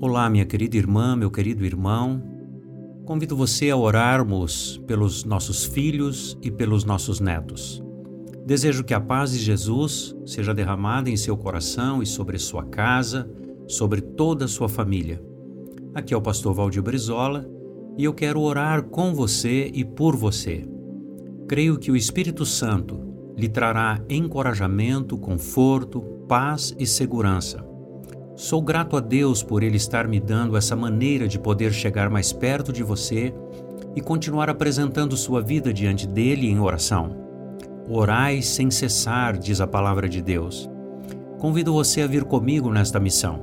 Olá, minha querida irmã, meu querido irmão. Convido você a orarmos pelos nossos filhos e pelos nossos netos. Desejo que a paz de Jesus seja derramada em seu coração e sobre sua casa, sobre toda a sua família. Aqui é o pastor Valdir Brizola e eu quero orar com você e por você. Creio que o Espírito Santo lhe trará encorajamento, conforto, paz e segurança Sou grato a Deus por Ele estar me dando essa maneira de poder chegar mais perto de você e continuar apresentando sua vida diante dele em oração. Orai sem cessar, diz a palavra de Deus. Convido você a vir comigo nesta missão.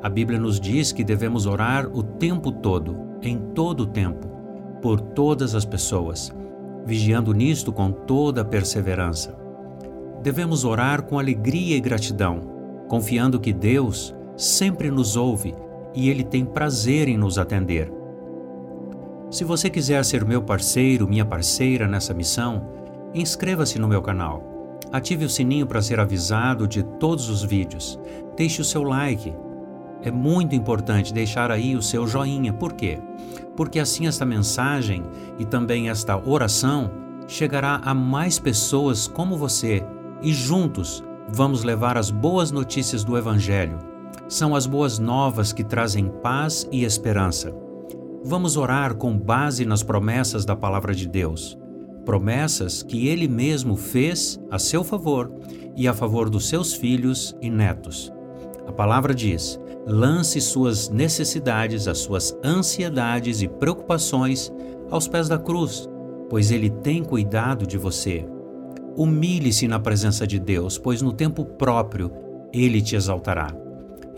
A Bíblia nos diz que devemos orar o tempo todo, em todo o tempo, por todas as pessoas, vigiando nisto com toda a perseverança. Devemos orar com alegria e gratidão, confiando que Deus sempre nos ouve e Ele tem prazer em nos atender. Se você quiser ser meu parceiro, minha parceira nessa missão, inscreva-se no meu canal. Ative o sininho para ser avisado de todos os vídeos. Deixe o seu like. É muito importante deixar aí o seu joinha. Por quê? Porque assim esta mensagem e também esta oração chegará a mais pessoas como você e juntos vamos levar as boas notícias do Evangelho são as boas novas que trazem paz e esperança. Vamos orar com base nas promessas da Palavra de Deus, promessas que Ele mesmo fez a seu favor e a favor dos seus filhos e netos. A palavra diz: lance suas necessidades, as suas ansiedades e preocupações aos pés da cruz, pois Ele tem cuidado de você. Humilhe-se na presença de Deus, pois no tempo próprio Ele te exaltará.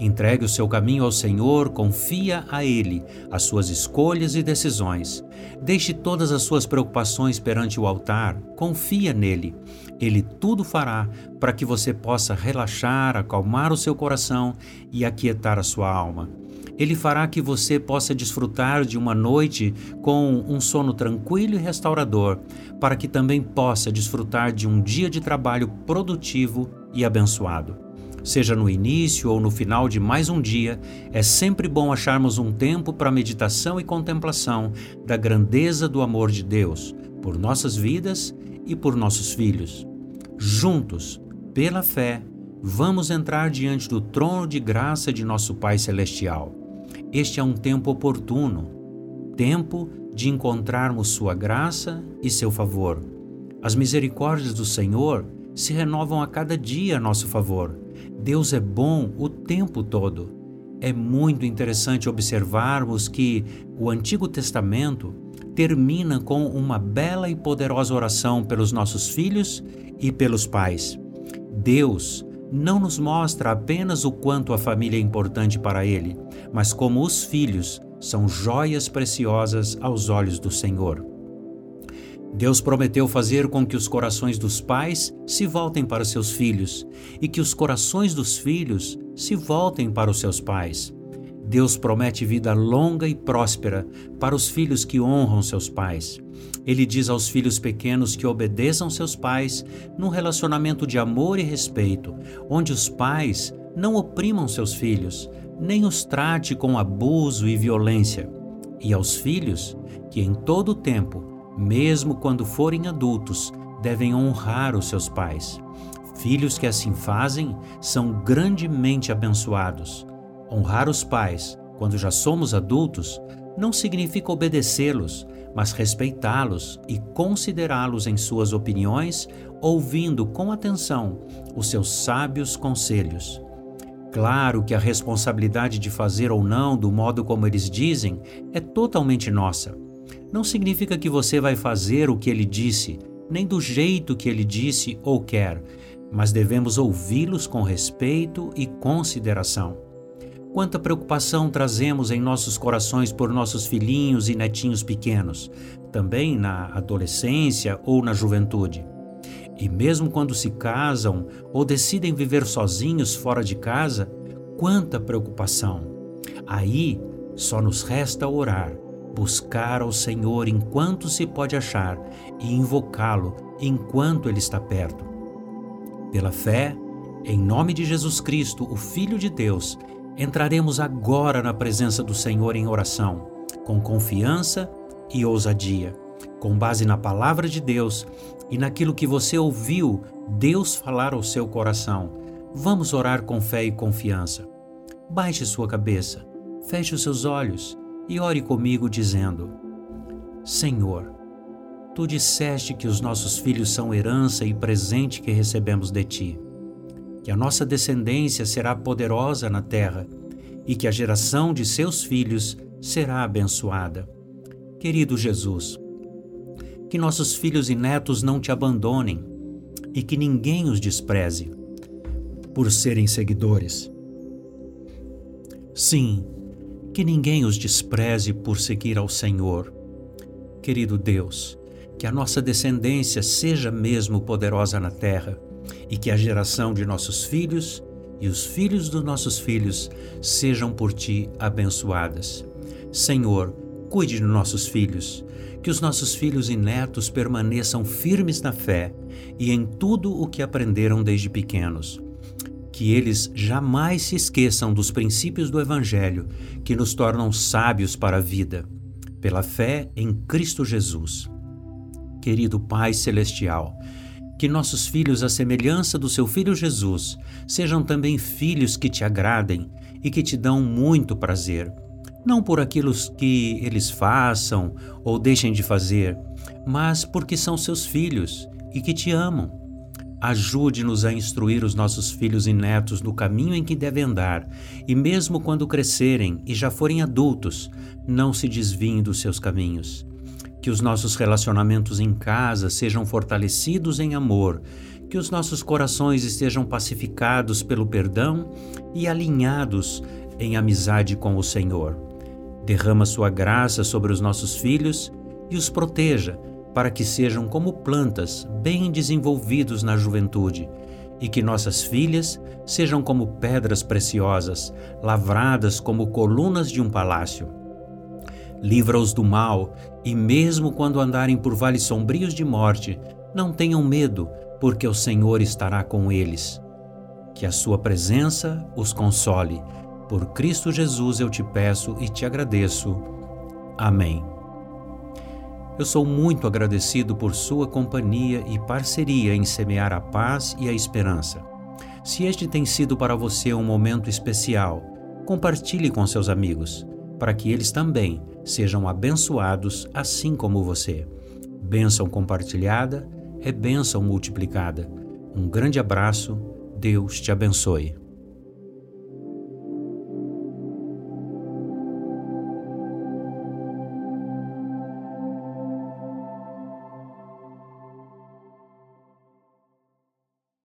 Entregue o seu caminho ao Senhor, confia a Ele as suas escolhas e decisões. Deixe todas as suas preocupações perante o altar, confia nele. Ele tudo fará para que você possa relaxar, acalmar o seu coração e aquietar a sua alma. Ele fará que você possa desfrutar de uma noite com um sono tranquilo e restaurador, para que também possa desfrutar de um dia de trabalho produtivo e abençoado. Seja no início ou no final de mais um dia, é sempre bom acharmos um tempo para meditação e contemplação da grandeza do amor de Deus por nossas vidas e por nossos filhos. Juntos, pela fé, vamos entrar diante do trono de graça de nosso Pai Celestial. Este é um tempo oportuno, tempo de encontrarmos Sua graça e seu favor. As misericórdias do Senhor se renovam a cada dia a nosso favor. Deus é bom o tempo todo. É muito interessante observarmos que o Antigo Testamento termina com uma bela e poderosa oração pelos nossos filhos e pelos pais. Deus não nos mostra apenas o quanto a família é importante para Ele, mas como os filhos são joias preciosas aos olhos do Senhor. Deus prometeu fazer com que os corações dos pais se voltem para seus filhos e que os corações dos filhos se voltem para os seus pais. Deus promete vida longa e próspera para os filhos que honram seus pais. Ele diz aos filhos pequenos que obedeçam seus pais num relacionamento de amor e respeito, onde os pais não oprimam seus filhos, nem os trate com abuso e violência. E aos filhos que em todo o tempo mesmo quando forem adultos, devem honrar os seus pais. Filhos que assim fazem são grandemente abençoados. Honrar os pais, quando já somos adultos, não significa obedecê-los, mas respeitá-los e considerá-los em suas opiniões, ouvindo com atenção os seus sábios conselhos. Claro que a responsabilidade de fazer ou não do modo como eles dizem é totalmente nossa não significa que você vai fazer o que ele disse, nem do jeito que ele disse ou quer, mas devemos ouvi-los com respeito e consideração. Quanta preocupação trazemos em nossos corações por nossos filhinhos e netinhos pequenos, também na adolescência ou na juventude. E mesmo quando se casam ou decidem viver sozinhos fora de casa, quanta preocupação! Aí só nos resta orar buscar ao Senhor enquanto se pode achar e invocá-lo enquanto ele está perto. Pela fé, em nome de Jesus Cristo, o Filho de Deus, entraremos agora na presença do Senhor em oração, com confiança e ousadia, com base na palavra de Deus e naquilo que você ouviu Deus falar ao seu coração. Vamos orar com fé e confiança. Baixe sua cabeça, feche os seus olhos e ore comigo, dizendo: Senhor, tu disseste que os nossos filhos são herança e presente que recebemos de ti, que a nossa descendência será poderosa na terra e que a geração de seus filhos será abençoada. Querido Jesus, que nossos filhos e netos não te abandonem e que ninguém os despreze por serem seguidores. Sim, que ninguém os despreze por seguir ao Senhor. Querido Deus, que a nossa descendência seja mesmo poderosa na terra e que a geração de nossos filhos e os filhos dos nossos filhos sejam por ti abençoadas. Senhor, cuide de nossos filhos, que os nossos filhos e netos permaneçam firmes na fé e em tudo o que aprenderam desde pequenos. Que eles jamais se esqueçam dos princípios do Evangelho que nos tornam sábios para a vida, pela fé em Cristo Jesus. Querido Pai Celestial, que nossos filhos, à semelhança do seu Filho Jesus, sejam também filhos que te agradem e que te dão muito prazer não por aquilo que eles façam ou deixem de fazer, mas porque são seus filhos e que te amam. Ajude-nos a instruir os nossos filhos e netos no caminho em que devem andar, e mesmo quando crescerem e já forem adultos, não se desviem dos seus caminhos. Que os nossos relacionamentos em casa sejam fortalecidos em amor, que os nossos corações estejam pacificados pelo perdão e alinhados em amizade com o Senhor. Derrama sua graça sobre os nossos filhos e os proteja para que sejam como plantas bem desenvolvidos na juventude e que nossas filhas sejam como pedras preciosas, lavradas como colunas de um palácio. Livra-os do mal e, mesmo quando andarem por vales sombrios de morte, não tenham medo, porque o Senhor estará com eles. Que a Sua presença os console por Cristo Jesus eu te peço e te agradeço. Amém. Eu sou muito agradecido por sua companhia e parceria em semear a paz e a esperança. Se este tem sido para você um momento especial, compartilhe com seus amigos, para que eles também sejam abençoados assim como você. Bênção compartilhada é bênção multiplicada. Um grande abraço, Deus te abençoe.